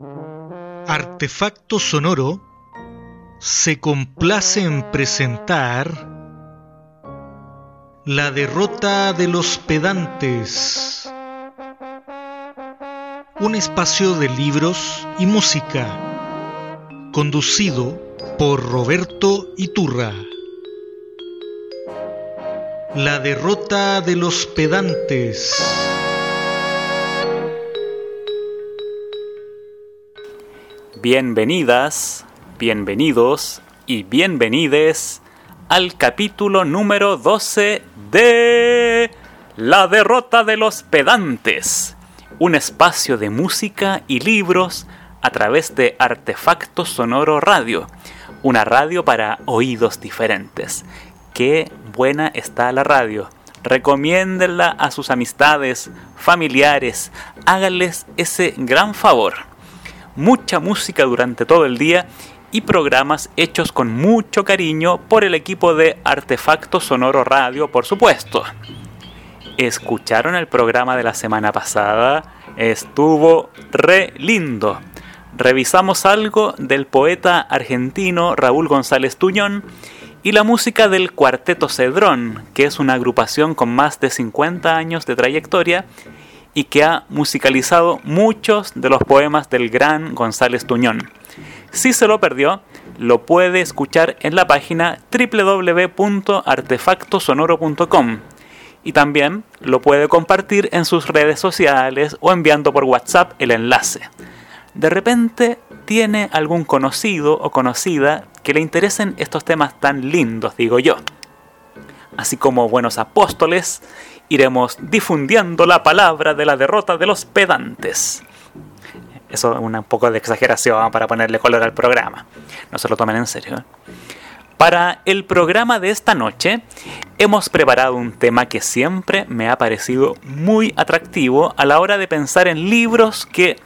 Artefacto Sonoro se complace en presentar La derrota de los pedantes, un espacio de libros y música, conducido por Roberto Iturra. La derrota de los pedantes. Bienvenidas, bienvenidos y bienvenides al capítulo número 12 de La derrota de los pedantes, un espacio de música y libros a través de Artefacto Sonoro Radio, una radio para oídos diferentes. Qué buena está la radio. Recomiéndenla a sus amistades, familiares, háganles ese gran favor mucha música durante todo el día y programas hechos con mucho cariño por el equipo de Artefacto Sonoro Radio, por supuesto. ¿Escucharon el programa de la semana pasada? Estuvo re lindo. Revisamos algo del poeta argentino Raúl González Tuñón y la música del Cuarteto Cedrón, que es una agrupación con más de 50 años de trayectoria y que ha musicalizado muchos de los poemas del gran González Tuñón. Si se lo perdió, lo puede escuchar en la página www.artefactosonoro.com y también lo puede compartir en sus redes sociales o enviando por WhatsApp el enlace. De repente tiene algún conocido o conocida que le interesen estos temas tan lindos, digo yo. Así como buenos apóstoles, iremos difundiendo la palabra de la derrota de los pedantes. Eso es un poco de exageración para ponerle color al programa. No se lo tomen en serio. ¿eh? Para el programa de esta noche hemos preparado un tema que siempre me ha parecido muy atractivo a la hora de pensar en libros que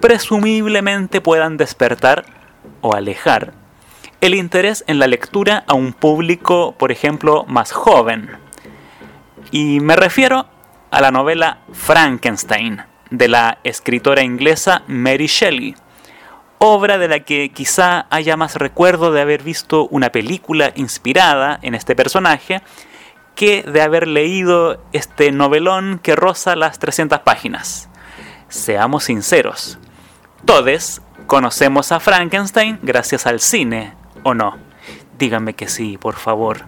presumiblemente puedan despertar o alejar el interés en la lectura a un público, por ejemplo, más joven. Y me refiero a la novela Frankenstein de la escritora inglesa Mary Shelley, obra de la que quizá haya más recuerdo de haber visto una película inspirada en este personaje que de haber leído este novelón que roza las 300 páginas. Seamos sinceros, todos conocemos a Frankenstein gracias al cine, ¿o no? Díganme que sí, por favor.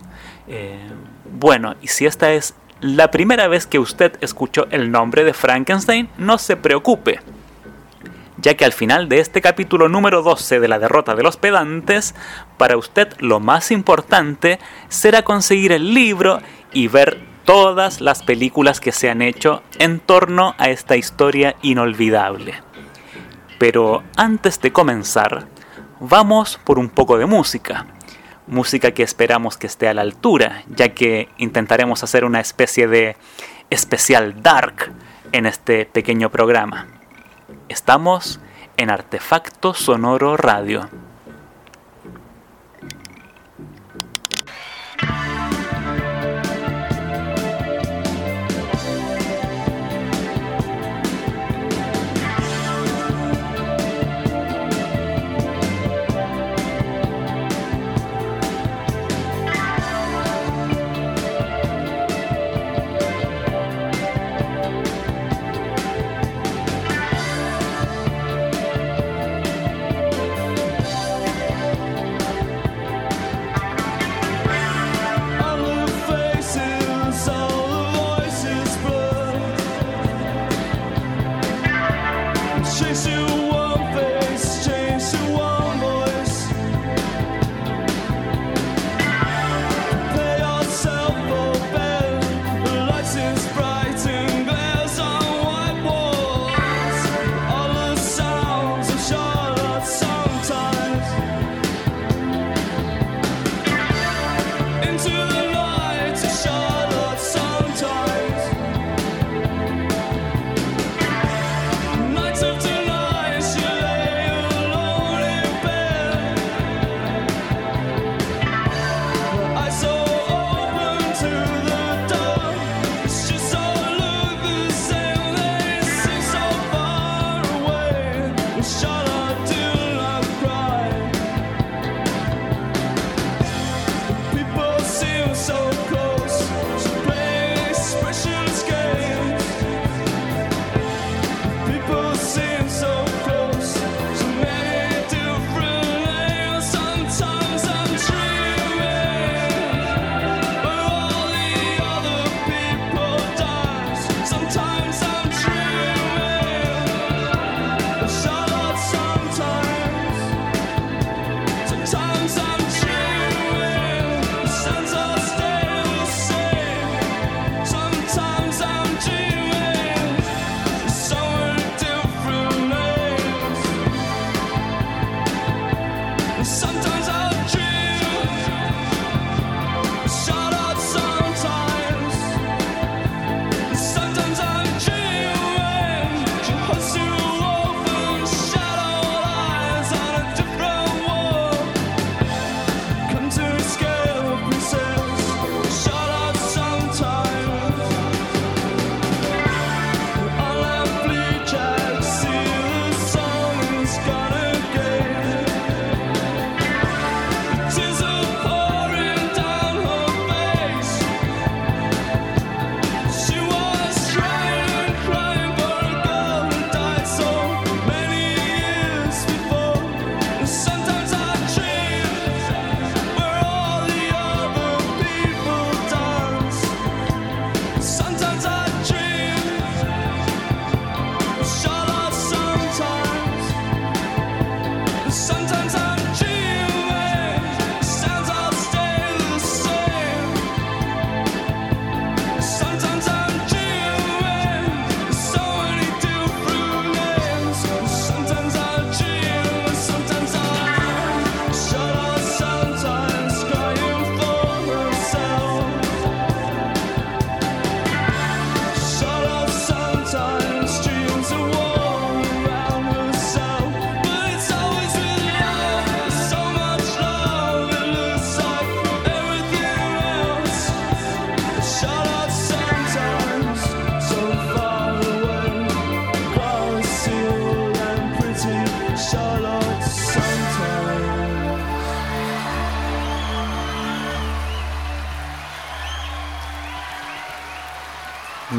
Eh, bueno, y si esta es la primera vez que usted escuchó el nombre de Frankenstein, no se preocupe, ya que al final de este capítulo número 12 de la derrota de los pedantes, para usted lo más importante será conseguir el libro y ver todas las películas que se han hecho en torno a esta historia inolvidable. Pero antes de comenzar, vamos por un poco de música música que esperamos que esté a la altura, ya que intentaremos hacer una especie de especial dark en este pequeño programa. Estamos en Artefacto Sonoro Radio. chase you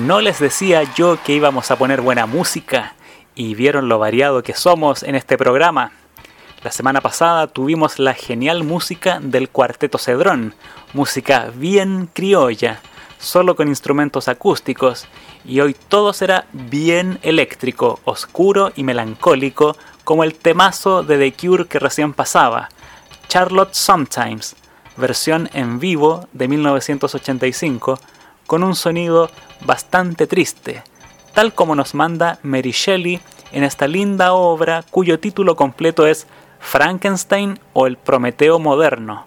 ¿No les decía yo que íbamos a poner buena música? Y vieron lo variado que somos en este programa. La semana pasada tuvimos la genial música del Cuarteto Cedrón, música bien criolla, solo con instrumentos acústicos, y hoy todo será bien eléctrico, oscuro y melancólico, como el temazo de The Cure que recién pasaba, Charlotte Sometimes, versión en vivo de 1985, con un sonido bastante triste, tal como nos manda Mary Shelley en esta linda obra cuyo título completo es Frankenstein o el Prometeo moderno.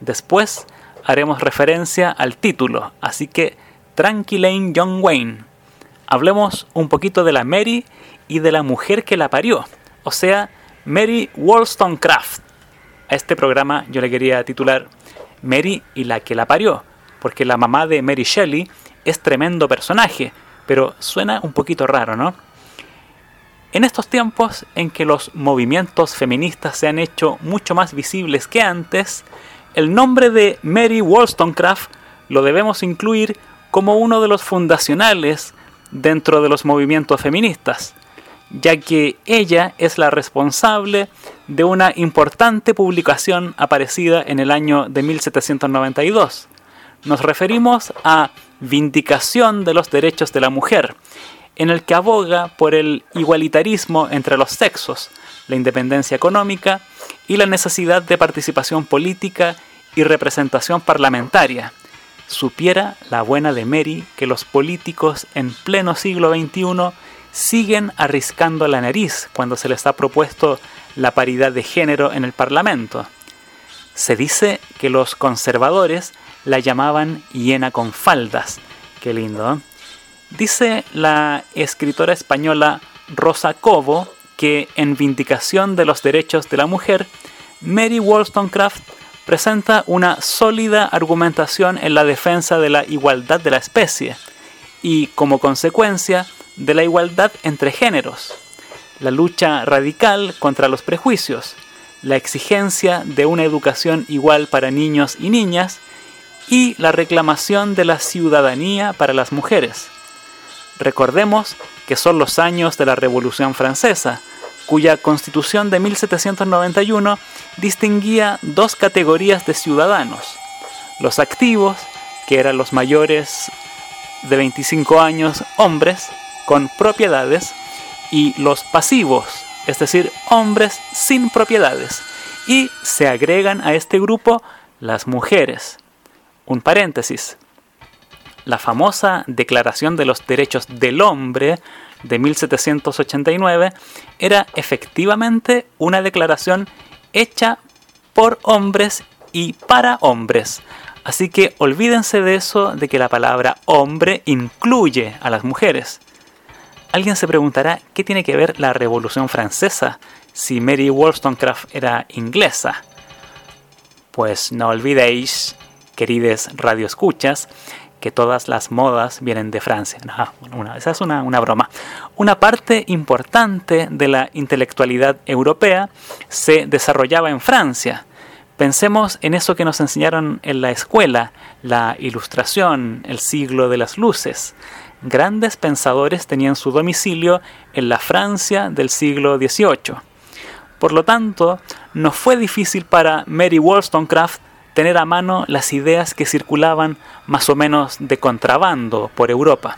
Después haremos referencia al título, así que tranquilain John Wayne. Hablemos un poquito de la Mary y de la mujer que la parió, o sea, Mary Wollstonecraft. A este programa yo le quería titular Mary y la que la parió, porque la mamá de Mary Shelley es tremendo personaje, pero suena un poquito raro, ¿no? En estos tiempos en que los movimientos feministas se han hecho mucho más visibles que antes, el nombre de Mary Wollstonecraft lo debemos incluir como uno de los fundacionales dentro de los movimientos feministas, ya que ella es la responsable de una importante publicación aparecida en el año de 1792, nos referimos a Vindicación de los Derechos de la Mujer, en el que aboga por el igualitarismo entre los sexos, la independencia económica y la necesidad de participación política y representación parlamentaria. Supiera la buena de Mary que los políticos en pleno siglo XXI siguen arriscando la nariz cuando se les ha propuesto la paridad de género en el Parlamento. Se dice que los conservadores la llamaban hiena con faldas. Qué lindo. ¿eh? Dice la escritora española Rosa Cobo que en Vindicación de los Derechos de la Mujer, Mary Wollstonecraft presenta una sólida argumentación en la defensa de la igualdad de la especie y, como consecuencia, de la igualdad entre géneros, la lucha radical contra los prejuicios, la exigencia de una educación igual para niños y niñas y la reclamación de la ciudadanía para las mujeres. Recordemos que son los años de la Revolución Francesa, cuya constitución de 1791 distinguía dos categorías de ciudadanos, los activos, que eran los mayores de 25 años hombres con propiedades, y los pasivos, es decir, hombres sin propiedades, y se agregan a este grupo las mujeres. Un paréntesis. La famosa Declaración de los Derechos del Hombre de 1789 era efectivamente una declaración hecha por hombres y para hombres. Así que olvídense de eso de que la palabra hombre incluye a las mujeres. Alguien se preguntará qué tiene que ver la Revolución Francesa si Mary Wollstonecraft era inglesa. Pues no olvidéis querides radioescuchas, que todas las modas vienen de Francia. esa es una, una, broma. Una parte importante de la intelectualidad europea se desarrollaba en Francia. Pensemos en eso que nos enseñaron en la escuela, la ilustración, el siglo de las luces. Grandes pensadores tenían su domicilio en la Francia del siglo XVIII. Por lo tanto, no fue difícil para Mary Wollstonecraft tener a mano las ideas que circulaban más o menos de contrabando por Europa.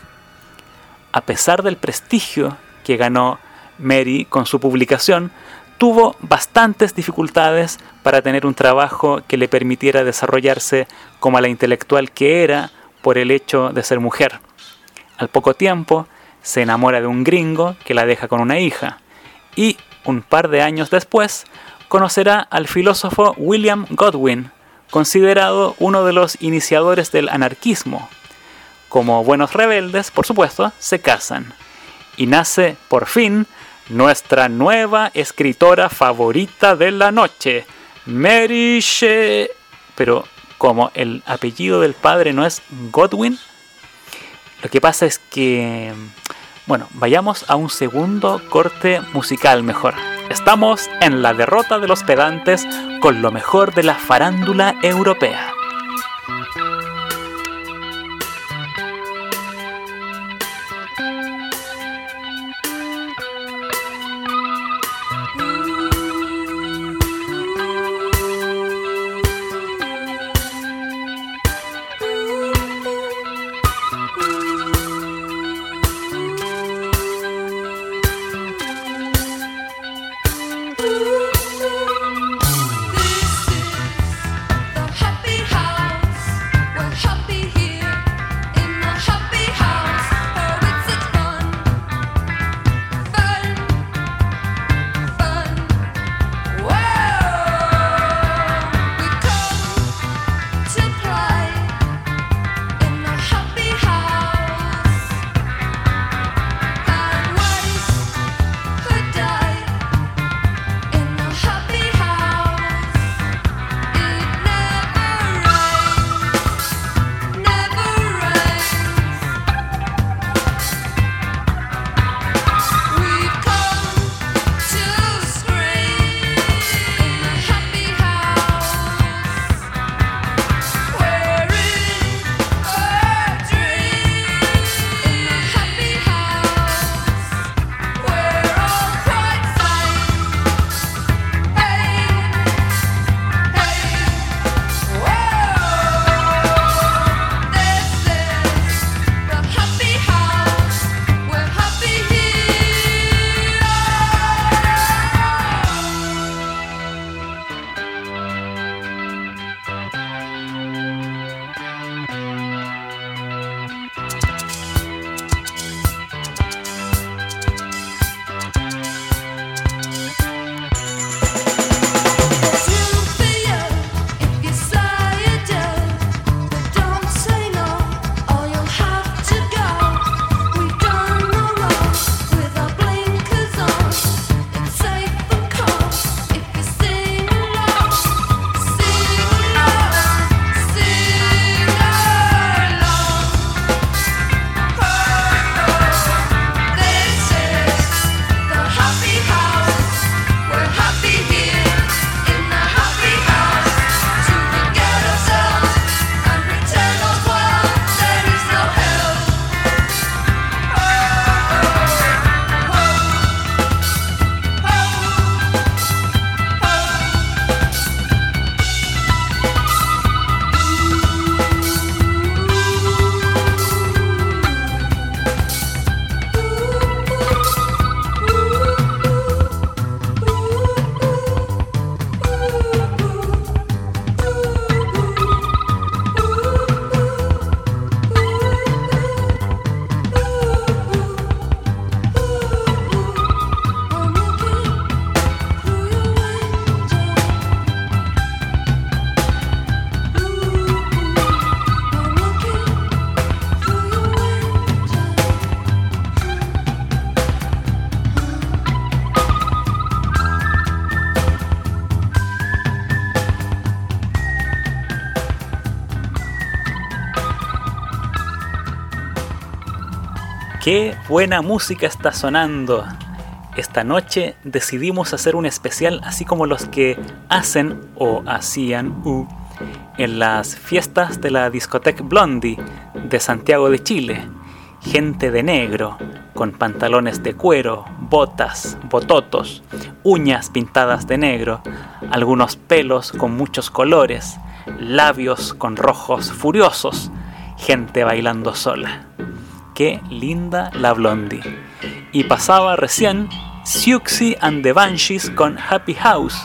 A pesar del prestigio que ganó Mary con su publicación, tuvo bastantes dificultades para tener un trabajo que le permitiera desarrollarse como la intelectual que era por el hecho de ser mujer. Al poco tiempo, se enamora de un gringo que la deja con una hija y, un par de años después, conocerá al filósofo William Godwin, considerado uno de los iniciadores del anarquismo. Como buenos rebeldes, por supuesto, se casan. Y nace, por fin, nuestra nueva escritora favorita de la noche, Mary Shelley. Pero como el apellido del padre no es Godwin, lo que pasa es que... Bueno, vayamos a un segundo corte musical mejor. Estamos en la derrota de los pedantes con lo mejor de la farándula europea. Qué buena música está sonando. Esta noche decidimos hacer un especial así como los que hacen o hacían uh, en las fiestas de la discoteca Blondie de Santiago de Chile. Gente de negro, con pantalones de cuero, botas, bototos, uñas pintadas de negro, algunos pelos con muchos colores, labios con rojos furiosos, gente bailando sola. Qué linda la Blondie. Y pasaba recién Siouxsie and the Banshees con Happy House,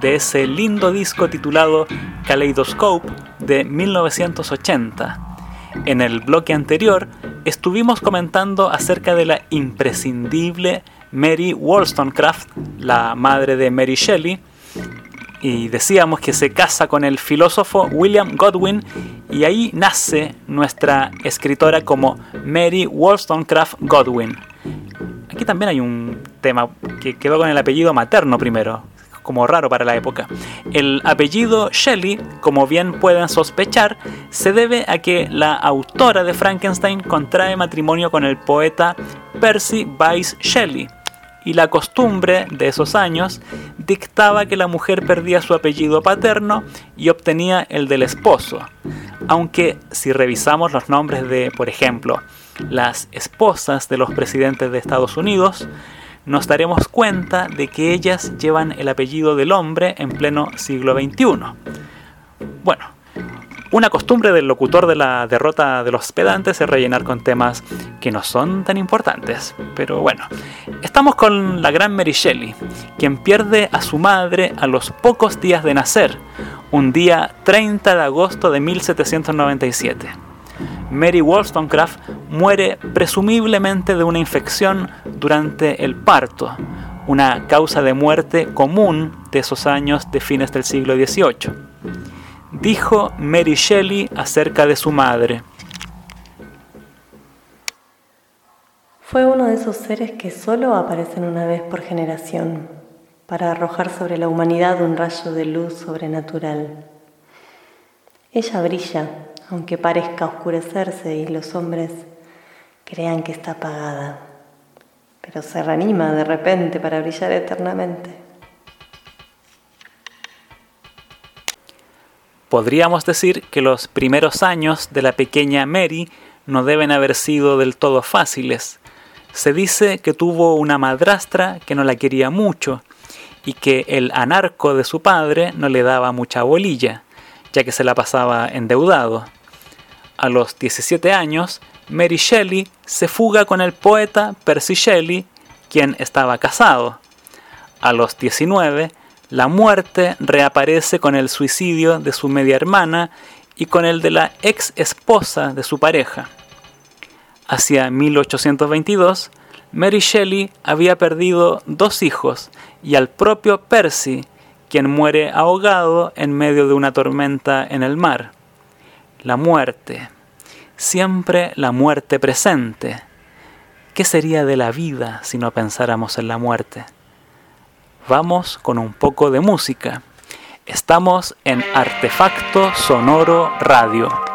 de ese lindo disco titulado Kaleidoscope de 1980. En el bloque anterior estuvimos comentando acerca de la imprescindible Mary Wollstonecraft, la madre de Mary Shelley, y decíamos que se casa con el filósofo William Godwin y ahí nace nuestra escritora como Mary Wollstonecraft Godwin. Aquí también hay un tema que quedó con el apellido materno primero, como raro para la época. El apellido Shelley, como bien pueden sospechar, se debe a que la autora de Frankenstein contrae matrimonio con el poeta Percy Bysshe Shelley y la costumbre de esos años dictaba que la mujer perdía su apellido paterno y obtenía el del esposo. Aunque si revisamos los nombres de, por ejemplo, las esposas de los presidentes de Estados Unidos, nos daremos cuenta de que ellas llevan el apellido del hombre en pleno siglo XXI. Bueno, Una costumbre del locutor de la derrota de los pedantes es rellenar con temas que no son tan importantes. Pero bueno, estamos con la gran Mary Shelley, quien pierde a su madre a los pocos días de nacer, un día 30 de agosto de 1797. Mary Wollstonecraft muere presumiblemente de una infección durante el parto, una causa de muerte común de esos años de fines del siglo XVIII. Dijo Mary Shelley acerca de su madre. Fue uno de esos seres que solo aparecen una vez por generación, para arrojar sobre la humanidad un rayo de luz sobrenatural. Ella brilla, aunque parezca oscurecerse y los hombres crean que está apagada, pero se reanima de repente para brillar eternamente. Podríamos decir que los primeros años de la pequeña Mary no deben haber sido del todo fáciles. Se dice que tuvo una madrastra que no la quería mucho y que el anarco de su padre no le daba mucha bolilla, ya que se la pasaba endeudado. A los 17 años, Mary Shelley se fuga con el poeta Percy Shelley, quien estaba casado. A los 19, la muerte reaparece con el suicidio de su media hermana y con el de la ex esposa de su pareja. Hacia 1822, Mary Shelley había perdido dos hijos y al propio Percy, quien muere ahogado en medio de una tormenta en el mar. La muerte, siempre la muerte presente. ¿Qué sería de la vida si no pensáramos en la muerte? Vamos con un poco de música. Estamos en Artefacto Sonoro Radio.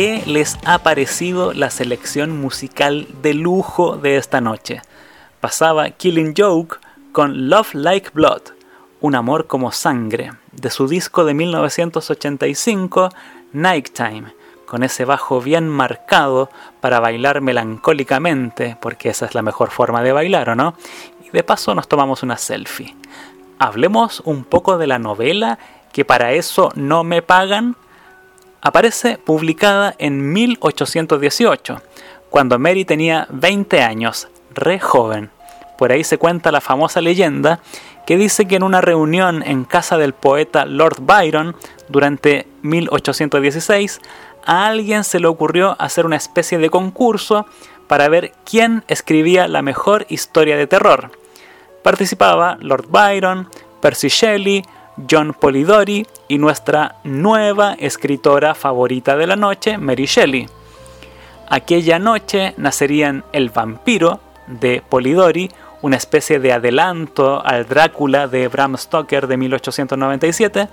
¿Qué les ha parecido la selección musical de lujo de esta noche? Pasaba Killing Joke con Love Like Blood, un amor como sangre, de su disco de 1985, Nighttime, con ese bajo bien marcado para bailar melancólicamente, porque esa es la mejor forma de bailar, ¿o no? Y de paso nos tomamos una selfie. Hablemos un poco de la novela que para eso no me pagan, aparece publicada en 1818, cuando Mary tenía 20 años, re joven. Por ahí se cuenta la famosa leyenda que dice que en una reunión en casa del poeta Lord Byron durante 1816, a alguien se le ocurrió hacer una especie de concurso para ver quién escribía la mejor historia de terror. Participaba Lord Byron, Percy Shelley, John Polidori y nuestra nueva escritora favorita de la noche, Mary Shelley. Aquella noche nacerían El vampiro de Polidori, una especie de adelanto al Drácula de Bram Stoker de 1897,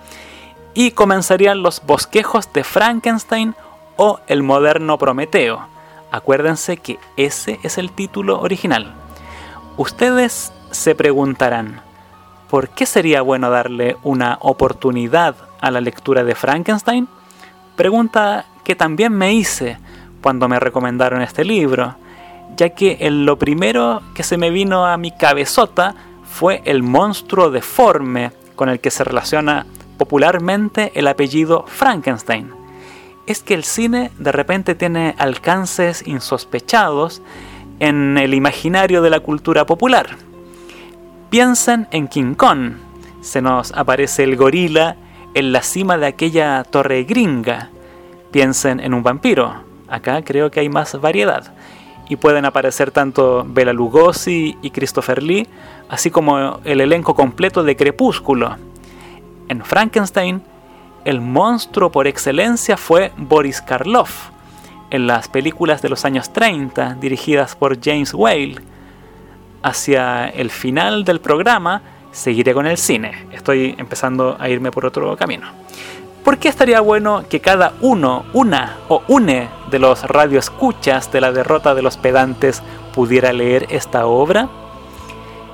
y comenzarían los bosquejos de Frankenstein o el moderno Prometeo. Acuérdense que ese es el título original. Ustedes se preguntarán, ¿por qué sería bueno darle una oportunidad a la lectura de Frankenstein? Pregunta que también me hice cuando me recomendaron este libro, ya que en lo primero que se me vino a mi cabezota fue el monstruo deforme con el que se relaciona popularmente el apellido Frankenstein. Es que el cine de repente tiene alcances insospechados en el imaginario de la cultura popular. Piensen en King Kong. Se nos aparece el gorila en la cima de aquella torre gringa. Piensen en un vampiro. Acá creo que hay más variedad. Y pueden aparecer tanto Bela Lugosi y Christopher Lee, así como el elenco completo de Crepúsculo. En Frankenstein, el monstruo por excelencia fue Boris Karloff, en las películas de los años 30 dirigidas por James Whale hacia el final del programa seguiré con el cine. Estoy empezando a irme por otro camino. ¿Por qué estaría bueno que cada uno, una o une de los radioescuchas de la derrota de los pedantes pudiera leer esta obra?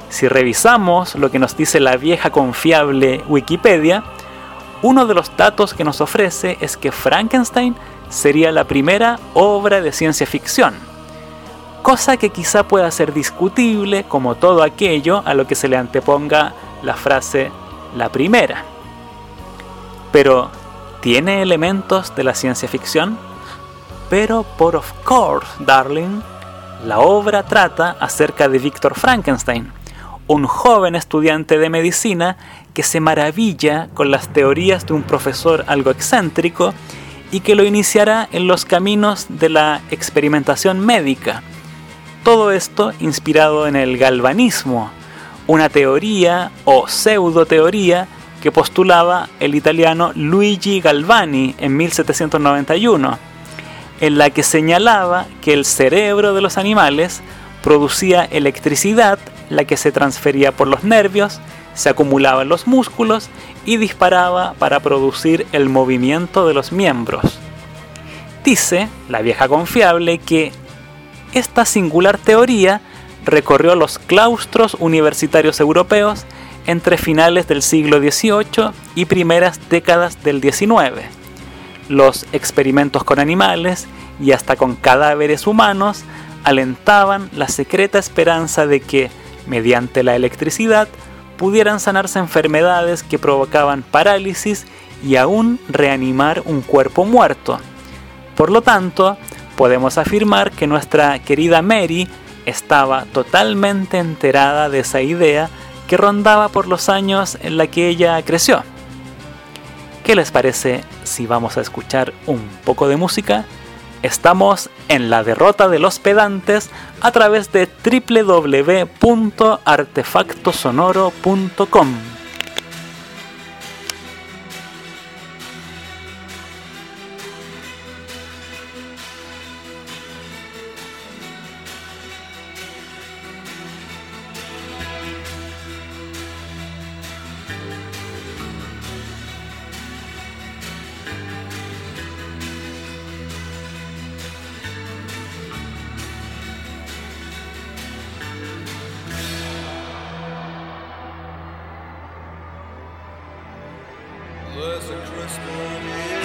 Si revisamos lo que nos dice la vieja confiable Wikipedia, uno de los datos que nos ofrece es que Frankenstein sería la primera obra de ciencia ficción cosa que quizá pueda ser discutible como todo aquello a lo que se le anteponga la frase la primera. Pero, ¿tiene elementos de la ciencia ficción? Pero por of course, darling, la obra trata acerca de Víctor Frankenstein, un joven estudiante de medicina que se maravilla con las teorías de un profesor algo excéntrico y que lo iniciará en los caminos de la experimentación médica, todo esto inspirado en el galvanismo, una teoría o pseudo teoría que postulaba el italiano Luigi Galvani en 1791, en la que señalaba que el cerebro de los animales producía electricidad, la que se transfería por los nervios, se acumulaba en los músculos y disparaba para producir el movimiento de los miembros. Dice la vieja confiable que esta singular teoría recorrió los claustros universitarios europeos entre finales del siglo XVIII y primeras décadas del XIX. Los experimentos con animales y hasta con cadáveres humanos alentaban la secreta esperanza de que, mediante la electricidad, pudieran sanarse enfermedades que provocaban parálisis y aún reanimar un cuerpo muerto. Por lo tanto, podemos afirmar que nuestra querida Mary estaba totalmente enterada de esa idea que rondaba por los años en la que ella creció. ¿Qué les parece si vamos a escuchar un poco de música? Estamos en la derrota de los pedantes a través de www.artefactosonoro.com. a Christmas.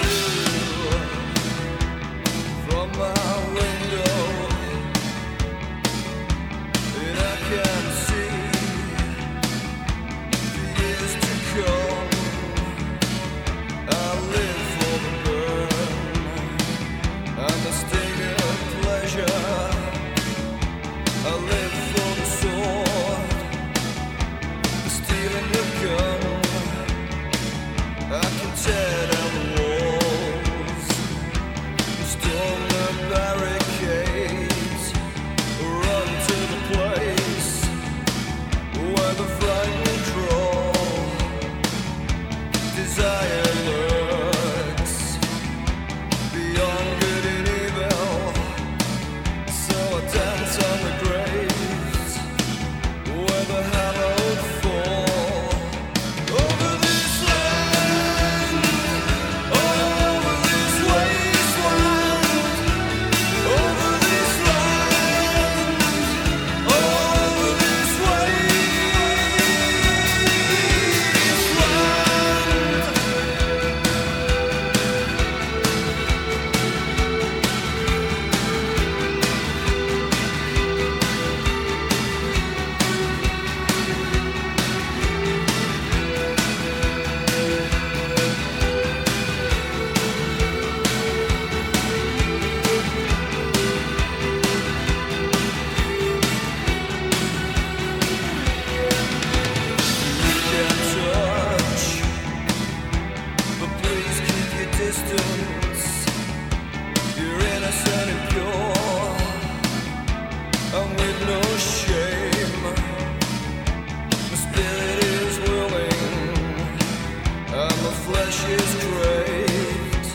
flesh is great.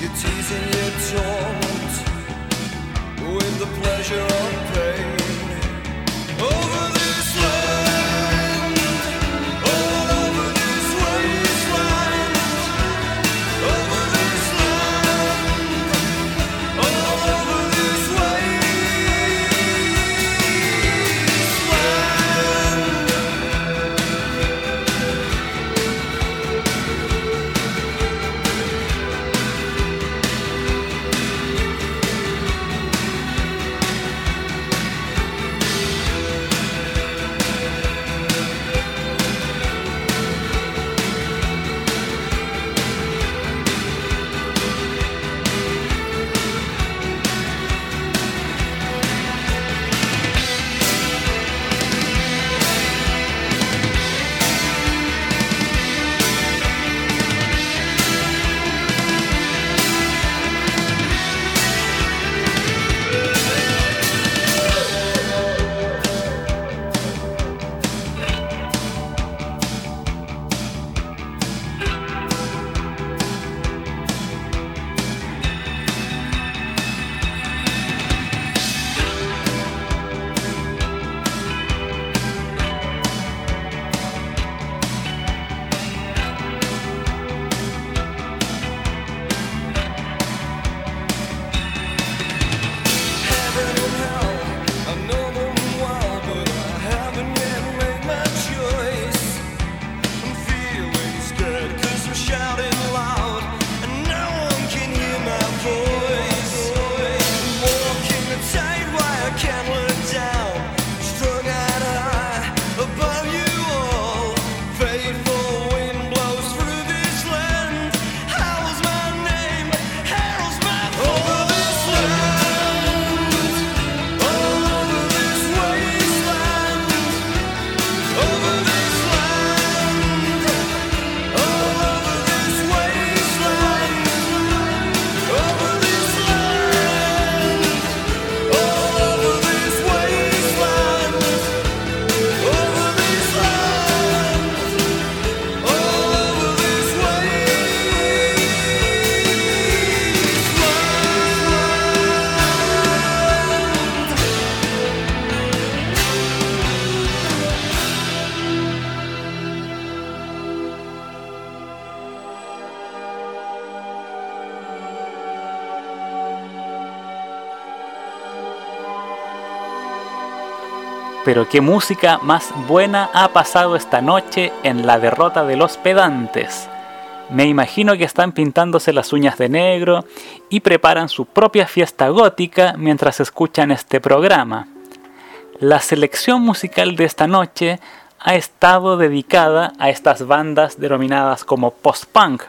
You're teasing your taunt with the pleasure of pain. Pero qué música más buena ha pasado esta noche en la derrota de los pedantes. Me imagino que están pintándose las uñas de negro y preparan su propia fiesta gótica mientras escuchan este programa. La selección musical de esta noche ha estado dedicada a estas bandas denominadas como post-punk,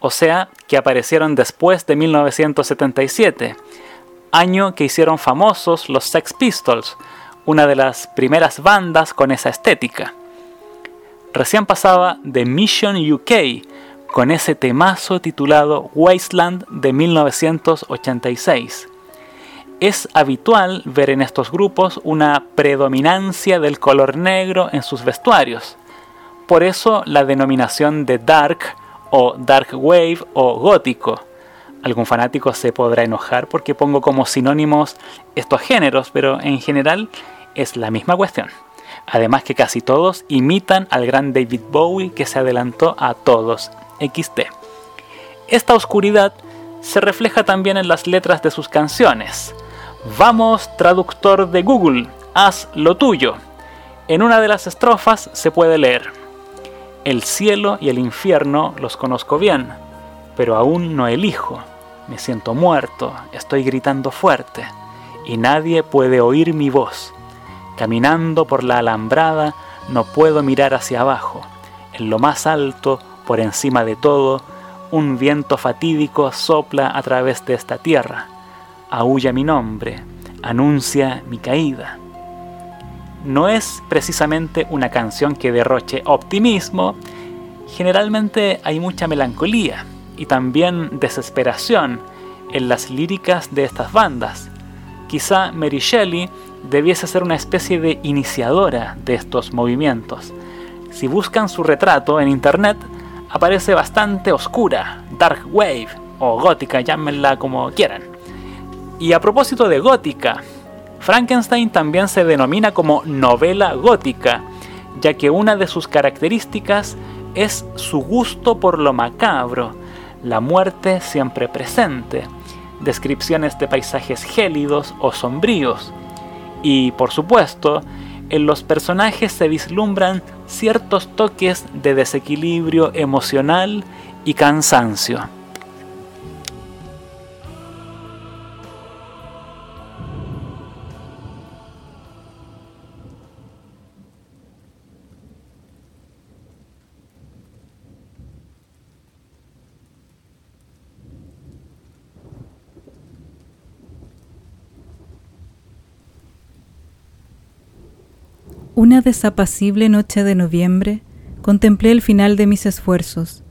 o sea, que aparecieron después de 1977, año que hicieron famosos los Sex Pistols, una de las primeras bandas con esa estética. Recién pasaba The Mission UK, con ese temazo titulado Wasteland de 1986. Es habitual ver en estos grupos una predominancia del color negro en sus vestuarios. Por eso la denominación de dark o dark wave o gótico. Algún fanático se podrá enojar porque pongo como sinónimos estos géneros, pero en general es la misma cuestión. Además que casi todos imitan al gran David Bowie que se adelantó a todos XT. Esta oscuridad se refleja también en las letras de sus canciones. Vamos, traductor de Google, haz lo tuyo. En una de las estrofas se puede leer, El cielo y el infierno los conozco bien, pero aún no elijo. Me siento muerto, estoy gritando fuerte, y nadie puede oír mi voz. Caminando por la alambrada, no puedo mirar hacia abajo. En lo más alto por encima de todo, un viento fatídico sopla a través de esta tierra. Aúlla mi nombre, anuncia mi caída. No es precisamente una canción que derroche optimismo, generalmente hay mucha melancolía y también desesperación en las líricas de estas bandas. Quizá Mary Shelley debiese ser una especie de iniciadora de estos movimientos. Si buscan su retrato en internet, aparece bastante oscura, dark wave o gótica, llámenla como quieran. Y a propósito de gótica, Frankenstein también se denomina como novela gótica, ya que una de sus características es su gusto por lo macabro, la muerte siempre presente, descripciones de paisajes gélidos o sombríos, y por supuesto, en los personajes se vislumbran ciertos toques de desequilibrio emocional y cansancio. Una desapacible noche de noviembre contemplé el final de mis esfuerzos.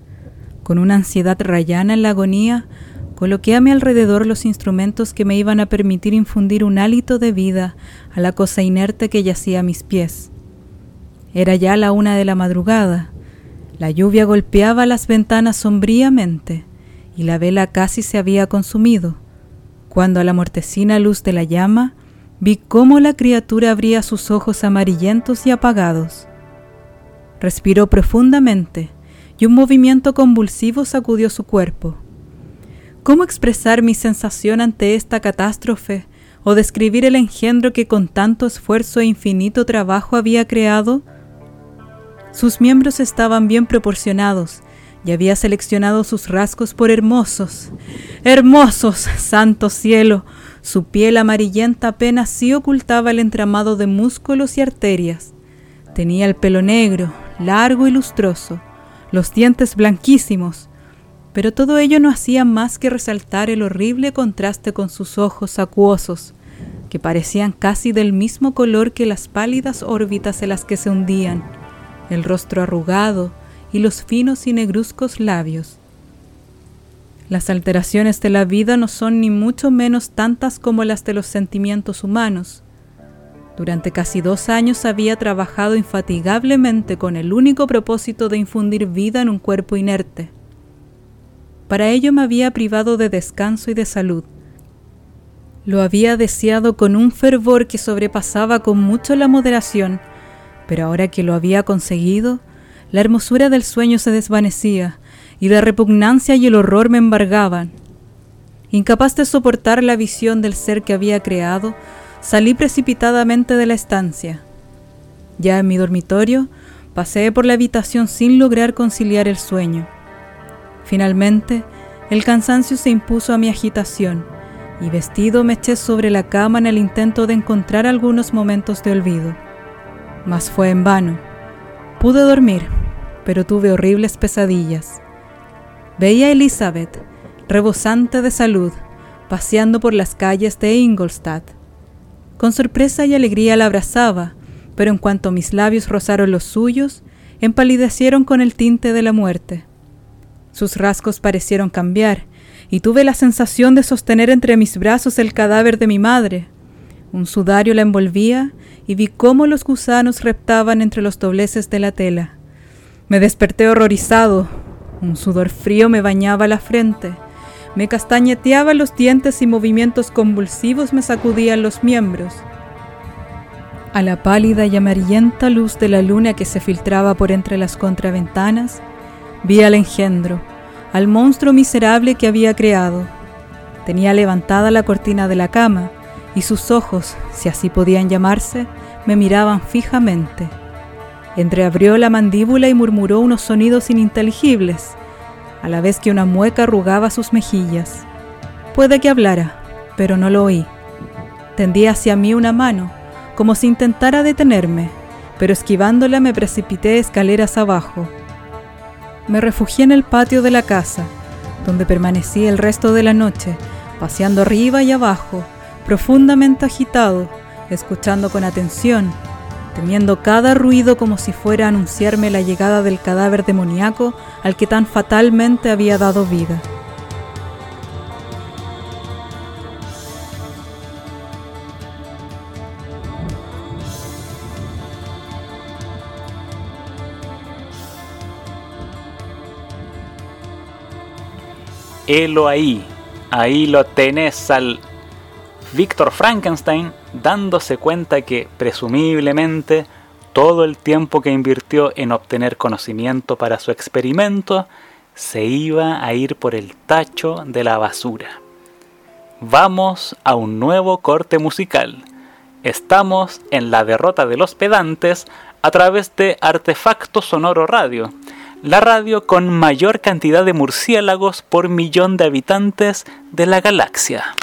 Con una ansiedad rayana en la agonía, coloqué a mi alrededor los instrumentos que me iban a permitir infundir un hálito de vida a la cosa inerte que yacía a mis pies. Era ya la una de la madrugada. La lluvia golpeaba las ventanas sombríamente y la vela casi se había consumido, cuando a la mortecina luz de la llama Vi cómo la criatura abría sus ojos amarillentos y apagados. Respiró profundamente y un movimiento convulsivo sacudió su cuerpo. ¿Cómo expresar mi sensación ante esta catástrofe o describir el engendro que con tanto esfuerzo e infinito trabajo había creado? Sus miembros estaban bien proporcionados y había seleccionado sus rasgos por hermosos. Hermosos, santo cielo, su piel amarillenta apenas sí ocultaba el entramado de músculos y arterias. Tenía el pelo negro, largo y lustroso, los dientes blanquísimos, pero todo ello no hacía más que resaltar el horrible contraste con sus ojos acuosos, que parecían casi del mismo color que las pálidas órbitas en las que se hundían, el rostro arrugado y los finos y negruzcos labios. Las alteraciones de la vida no son ni mucho menos tantas como las de los sentimientos humanos. Durante casi dos años había trabajado infatigablemente con el único propósito de infundir vida en un cuerpo inerte. Para ello me había privado de descanso y de salud. Lo había deseado con un fervor que sobrepasaba con mucho la moderación, pero ahora que lo había conseguido, la hermosura del sueño se desvanecía y la repugnancia y el horror me embargaban. Incapaz de soportar la visión del ser que había creado, salí precipitadamente de la estancia. Ya en mi dormitorio, pasé por la habitación sin lograr conciliar el sueño. Finalmente, el cansancio se impuso a mi agitación y vestido me eché sobre la cama en el intento de encontrar algunos momentos de olvido. Mas fue en vano. Pude dormir, pero tuve horribles pesadillas. Veía a Elizabeth, rebosante de salud, paseando por las calles de Ingolstadt. Con sorpresa y alegría la abrazaba, pero en cuanto mis labios rozaron los suyos, empalidecieron con el tinte de la muerte. Sus rasgos parecieron cambiar, y tuve la sensación de sostener entre mis brazos el cadáver de mi madre. Un sudario la envolvía y vi cómo los gusanos reptaban entre los dobleces de la tela. Me desperté horrorizado. Un sudor frío me bañaba la frente. Me castañeteaba los dientes y movimientos convulsivos me sacudían los miembros. A la pálida y amarillenta luz de la luna que se filtraba por entre las contraventanas, vi al engendro, al monstruo miserable que había creado. Tenía levantada la cortina de la cama y sus ojos, si así podían llamarse, me miraban fijamente. Entreabrió la mandíbula y murmuró unos sonidos ininteligibles, a la vez que una mueca arrugaba sus mejillas. Puede que hablara, pero no lo oí. Tendía hacia mí una mano, como si intentara detenerme, pero esquivándola me precipité escaleras abajo. Me refugié en el patio de la casa, donde permanecí el resto de la noche, paseando arriba y abajo, profundamente agitado, escuchando con atención, temiendo cada ruido como si fuera a anunciarme la llegada del cadáver demoníaco al que tan fatalmente había dado vida. Helo ahí, ahí lo tenés al Víctor Frankenstein dándose cuenta que presumiblemente todo el tiempo que invirtió en obtener conocimiento para su experimento se iba a ir por el tacho de la basura. Vamos a un nuevo corte musical. Estamos en la derrota de los pedantes a través de Artefacto Sonoro Radio la radio con mayor cantidad de murciélagos por millón de habitantes de la galaxia.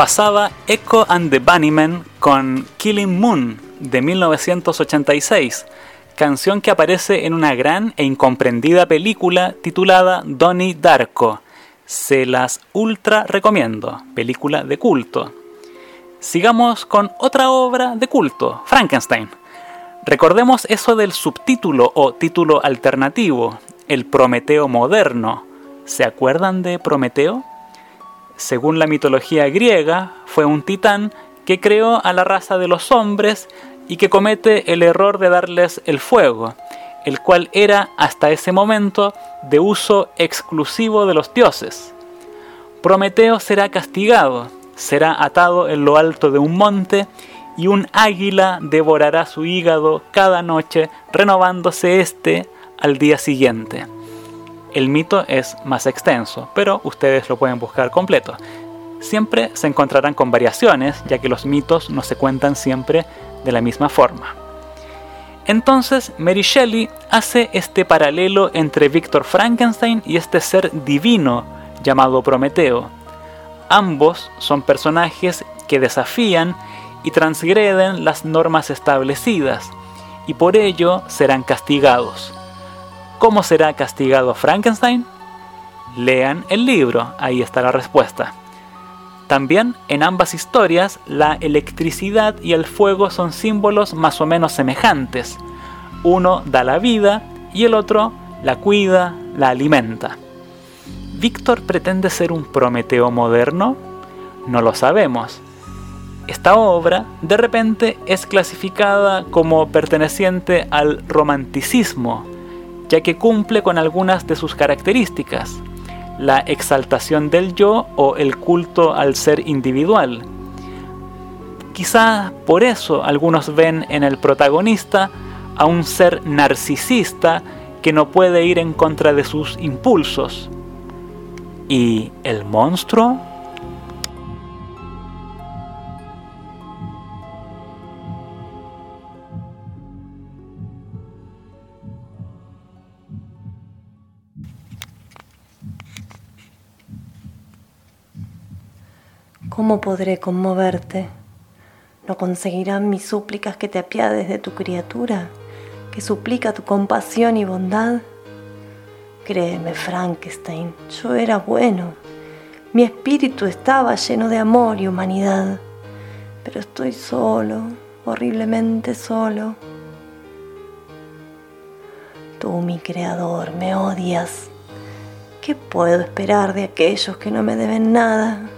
Pasaba Echo and the Bunnymen con Killing Moon de 1986, canción que aparece en una gran e incomprendida película titulada Donnie Darko. Se las ultra recomiendo, película de culto. Sigamos con otra obra de culto, Frankenstein. Recordemos eso del subtítulo o título alternativo, el Prometeo moderno. ¿Se acuerdan de Prometeo? Según la mitología griega, fue un titán que creó a la raza de los hombres y que comete el error de darles el fuego, el cual era hasta ese momento de uso exclusivo de los dioses. Prometeo será castigado, será atado en lo alto de un monte y un águila devorará su hígado cada noche, renovándose este al día siguiente. El mito es más extenso, pero ustedes lo pueden buscar completo. Siempre se encontrarán con variaciones, ya que los mitos no se cuentan siempre de la misma forma. Entonces, Mary Shelley hace este paralelo entre Víctor Frankenstein y este ser divino llamado Prometeo. Ambos son personajes que desafían y transgreden las normas establecidas, y por ello serán castigados. ¿Cómo será castigado Frankenstein? Lean el libro, ahí está la respuesta. También en ambas historias la electricidad y el fuego son símbolos más o menos semejantes. Uno da la vida y el otro la cuida, la alimenta. ¿Víctor pretende ser un Prometeo moderno? No lo sabemos. Esta obra de repente es clasificada como perteneciente al romanticismo, ya que cumple con algunas de sus características, la exaltación del yo o el culto al ser individual. Quizá por eso algunos ven en el protagonista a un ser narcisista que no puede ir en contra de sus impulsos. ¿Y el monstruo? ¿Cómo podré conmoverte? ¿No conseguirán mis súplicas que te apiades de tu criatura, que suplica tu compasión y bondad? Créeme, Frankenstein, yo era bueno. Mi espíritu estaba lleno de amor y humanidad. Pero estoy solo, horriblemente solo. Tú, mi creador, me odias. ¿Qué puedo esperar de aquellos que no me deben nada?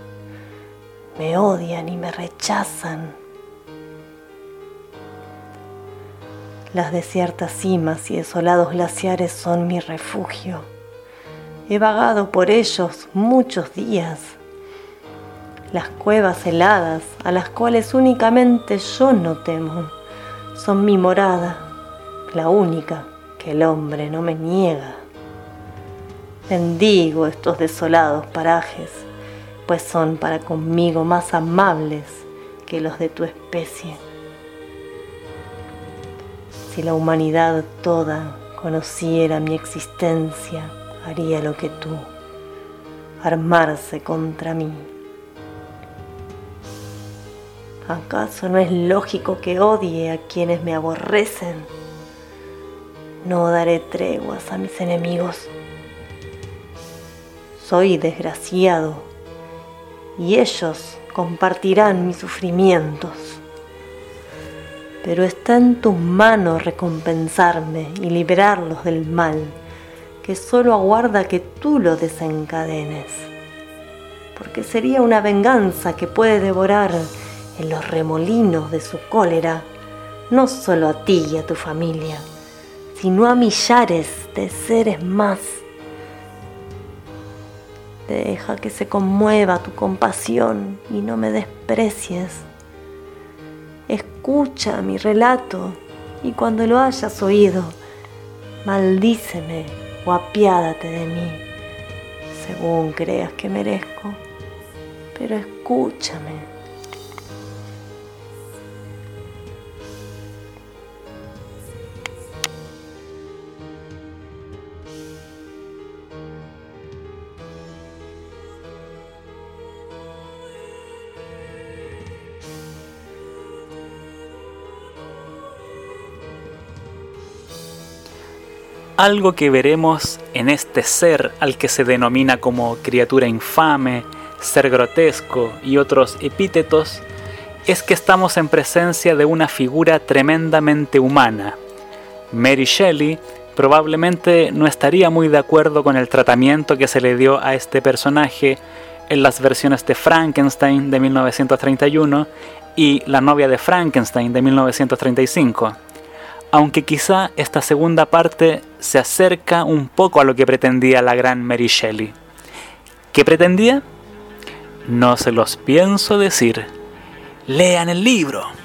Me odian y me rechazan. Las desiertas cimas y desolados glaciares son mi refugio. He vagado por ellos muchos días. Las cuevas heladas, a las cuales únicamente yo no temo, son mi morada, la única que el hombre no me niega. Bendigo estos desolados parajes, pues son para conmigo más amables que los de tu especie. Si la humanidad toda conociera mi existencia, haría lo que tú, armarse contra mí. ¿Acaso no es lógico que odie a quienes me aborrecen? No daré treguas a mis enemigos. Soy desgraciado y ellos compartirán mis sufrimientos pero está en tus manos recompensarme y liberarlos del mal, que solo aguarda que tú lo desencadenes. Porque sería una venganza que puede devorar en los remolinos de su cólera, no solo a ti y a tu familia, sino a millares de seres más. Deja que se conmueva tu compasión y no me desprecies escucha mi relato y cuando lo hayas oído, maldíceme o apiádate de mí, según creas que merezco, pero escúchame. Algo que veremos en este ser al que se denomina como criatura infame, ser grotesco y otros epítetos, es que estamos en presencia de una figura tremendamente humana. Mary Shelley probablemente no estaría muy de acuerdo con el tratamiento que se le dio a este personaje en las versiones de Frankenstein de 1931 y La novia de Frankenstein de 1935 aunque quizá esta segunda parte se acerca un poco a lo que pretendía la gran Mary Shelley. ¿Qué pretendía? No se los pienso decir. Lean el libro.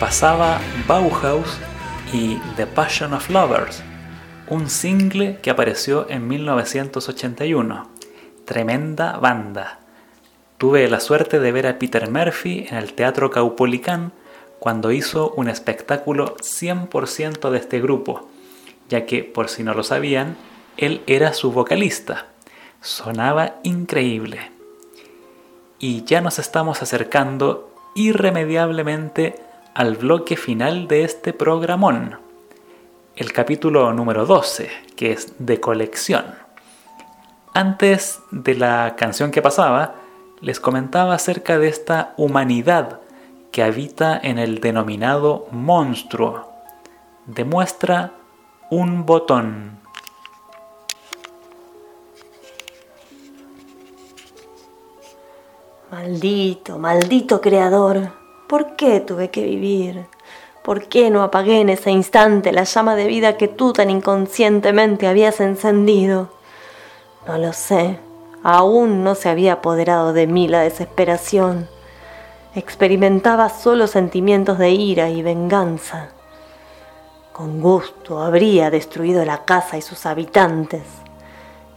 Pasaba Bauhaus y The Passion of Lovers, un single que apareció en 1981. Tremenda banda. Tuve la suerte de ver a Peter Murphy en el Teatro Caupolicán cuando hizo un espectáculo 100% de este grupo, ya que, por si no lo sabían, él era su vocalista. Sonaba increíble. Y ya nos estamos acercando irremediablemente al bloque final de este programón, el capítulo número 12, que es de colección. Antes de la canción que pasaba, les comentaba acerca de esta humanidad que habita en el denominado monstruo. Demuestra un botón. Maldito, maldito creador, ¿por qué tuve que vivir? ¿Por qué no apagué en ese instante la llama de vida que tú tan inconscientemente habías encendido? No lo sé, aún no se había apoderado de mí la desesperación. Experimentaba solo sentimientos de ira y venganza. Con gusto habría destruido la casa y sus habitantes,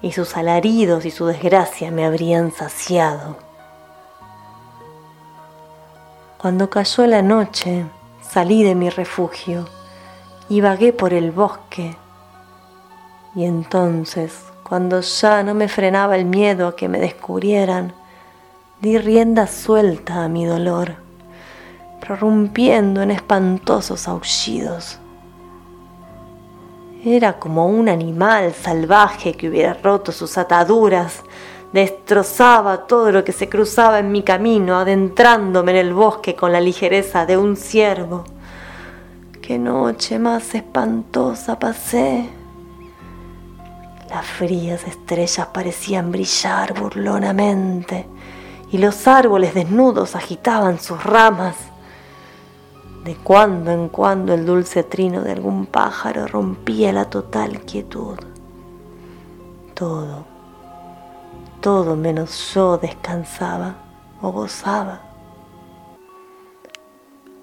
y sus alaridos y su desgracia me habrían saciado. Cuando cayó la noche, salí de mi refugio y vagué por el bosque. Y entonces, cuando ya no me frenaba el miedo a que me descubrieran, di rienda suelta a mi dolor, prorrumpiendo en espantosos aullidos. Era como un animal salvaje que hubiera roto sus ataduras destrozaba todo lo que se cruzaba en mi camino, adentrándome en el bosque con la ligereza de un ciervo. Qué noche más espantosa pasé. Las frías estrellas parecían brillar burlonamente y los árboles desnudos agitaban sus ramas. De cuando en cuando el dulce trino de algún pájaro rompía la total quietud. Todo todo menos yo descansaba o gozaba.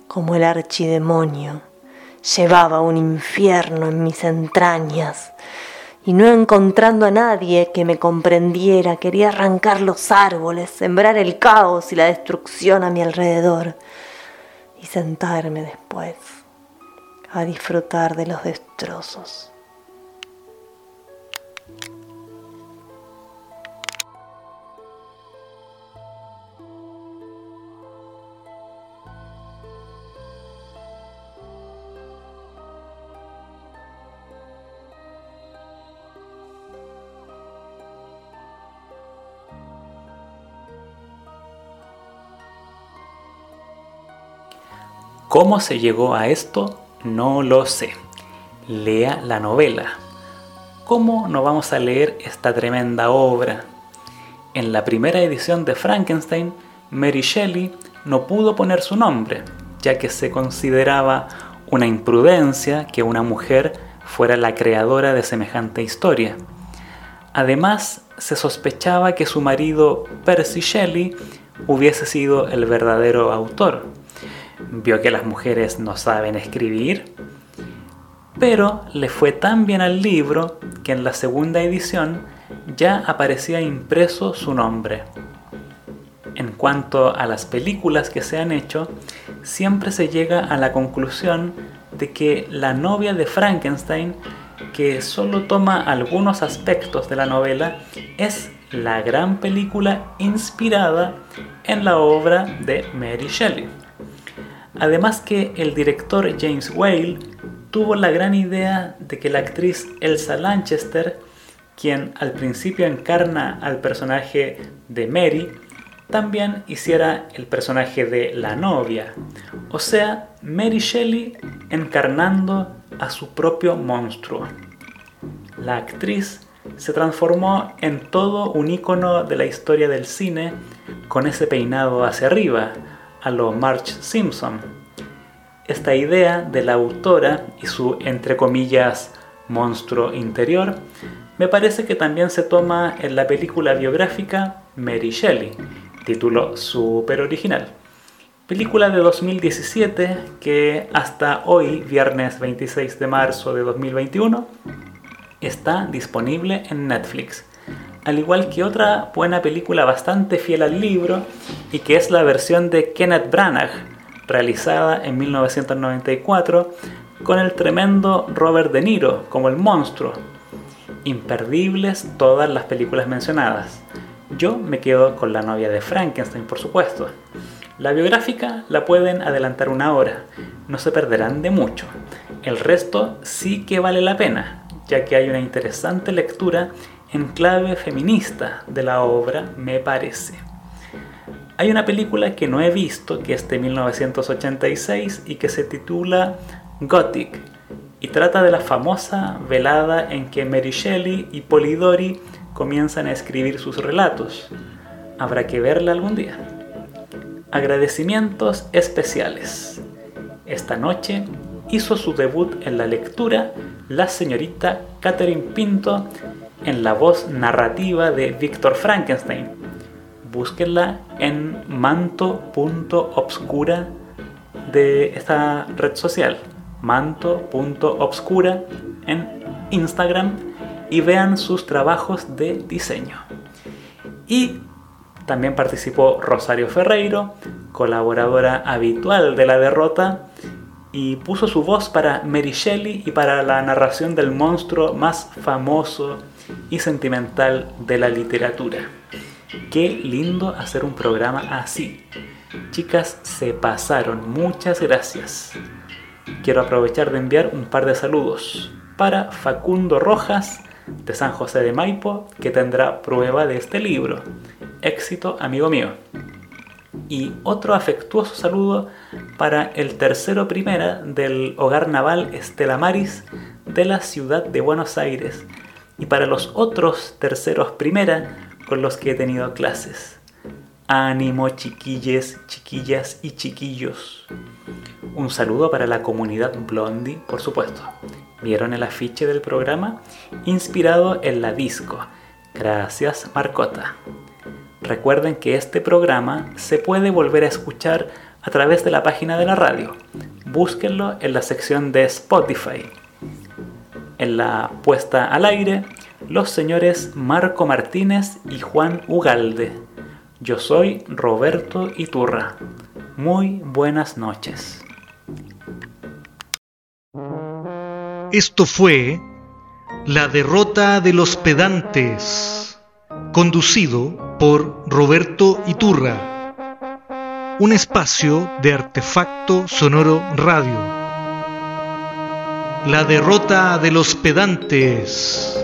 Como el archidemonio llevaba un infierno en mis entrañas y no encontrando a nadie que me comprendiera, quería arrancar los árboles, sembrar el caos y la destrucción a mi alrededor y sentarme después a disfrutar de los destrozos. ¿Cómo se llegó a esto? No lo sé. Lea la novela. ¿Cómo no vamos a leer esta tremenda obra? En la primera edición de Frankenstein, Mary Shelley no pudo poner su nombre, ya que se consideraba una imprudencia que una mujer fuera la creadora de semejante historia. Además, se sospechaba que su marido Percy Shelley hubiese sido el verdadero autor vio que las mujeres no saben escribir, pero le fue tan bien al libro que en la segunda edición ya aparecía impreso su nombre. En cuanto a las películas que se han hecho, siempre se llega a la conclusión de que la novia de Frankenstein, que solo toma algunos aspectos de la novela, es la gran película inspirada en la obra de Mary Shelley. Además que el director James Whale tuvo la gran idea de que la actriz Elsa Lanchester, quien al principio encarna al personaje de Mary, también hiciera el personaje de la novia, o sea, Mary Shelley encarnando a su propio monstruo. La actriz se transformó en todo un icono de la historia del cine con ese peinado hacia arriba, a lo March Simpson. Esta idea de la autora y su, entre comillas, monstruo interior, me parece que también se toma en la película biográfica Mary Shelley, título súper original, Película de 2017 que hasta hoy, viernes 26 de marzo de 2021, está disponible en Netflix. Al igual que otra buena película bastante fiel al libro y que es la versión de Kenneth Branagh, realizada en 1994 con el tremendo Robert De Niro como el monstruo. Imperdibles todas las películas mencionadas. Yo me quedo con la novia de Frankenstein, por supuesto. La biográfica la pueden adelantar una hora, no se perderán de mucho. El resto sí que vale la pena, ya que hay una interesante lectura en clave feminista de la obra, me parece. Hay una película que no he visto, que es de 1986 y que se titula Gothic, y trata de la famosa velada en que Mary Shelley y Polidori comienzan a escribir sus relatos. Habrá que verla algún día. Agradecimientos especiales. Esta noche hizo su debut en la lectura la señorita Catherine Pinto en la voz narrativa de Víctor Frankenstein. Búsquenla en manto.obscura de esta red social, manto.obscura en Instagram y vean sus trabajos de diseño. Y también participó Rosario Ferreiro, colaboradora habitual de La Derrota, y puso su voz para Mary Shelley y para la narración del monstruo más famoso y sentimental de la literatura. Qué lindo hacer un programa así. Chicas, se pasaron. Muchas gracias. Quiero aprovechar de enviar un par de saludos para Facundo Rojas, de San José de Maipo, que tendrá prueba de este libro. Éxito, amigo mío. Y otro afectuoso saludo para el tercero primera del Hogar Naval Estela Maris de la ciudad de Buenos Aires y para los otros terceros primera con los que he tenido clases. Ánimo chiquilles, chiquillas y chiquillos. Un saludo para la comunidad Blondie, por supuesto. ¿Vieron el afiche del programa? Inspirado en la disco. Gracias, Marcota. Recuerden que este programa se puede volver a escuchar a través de la página de la radio. Búsquenlo en la sección de Spotify. En la puesta al aire, los señores Marco Martínez y Juan Ugalde. Yo soy Roberto Iturra. Muy buenas noches. Esto fue La derrota de los pedantes, conducido por Roberto Iturra, un espacio de artefacto sonoro radio. La derrota de los pedantes.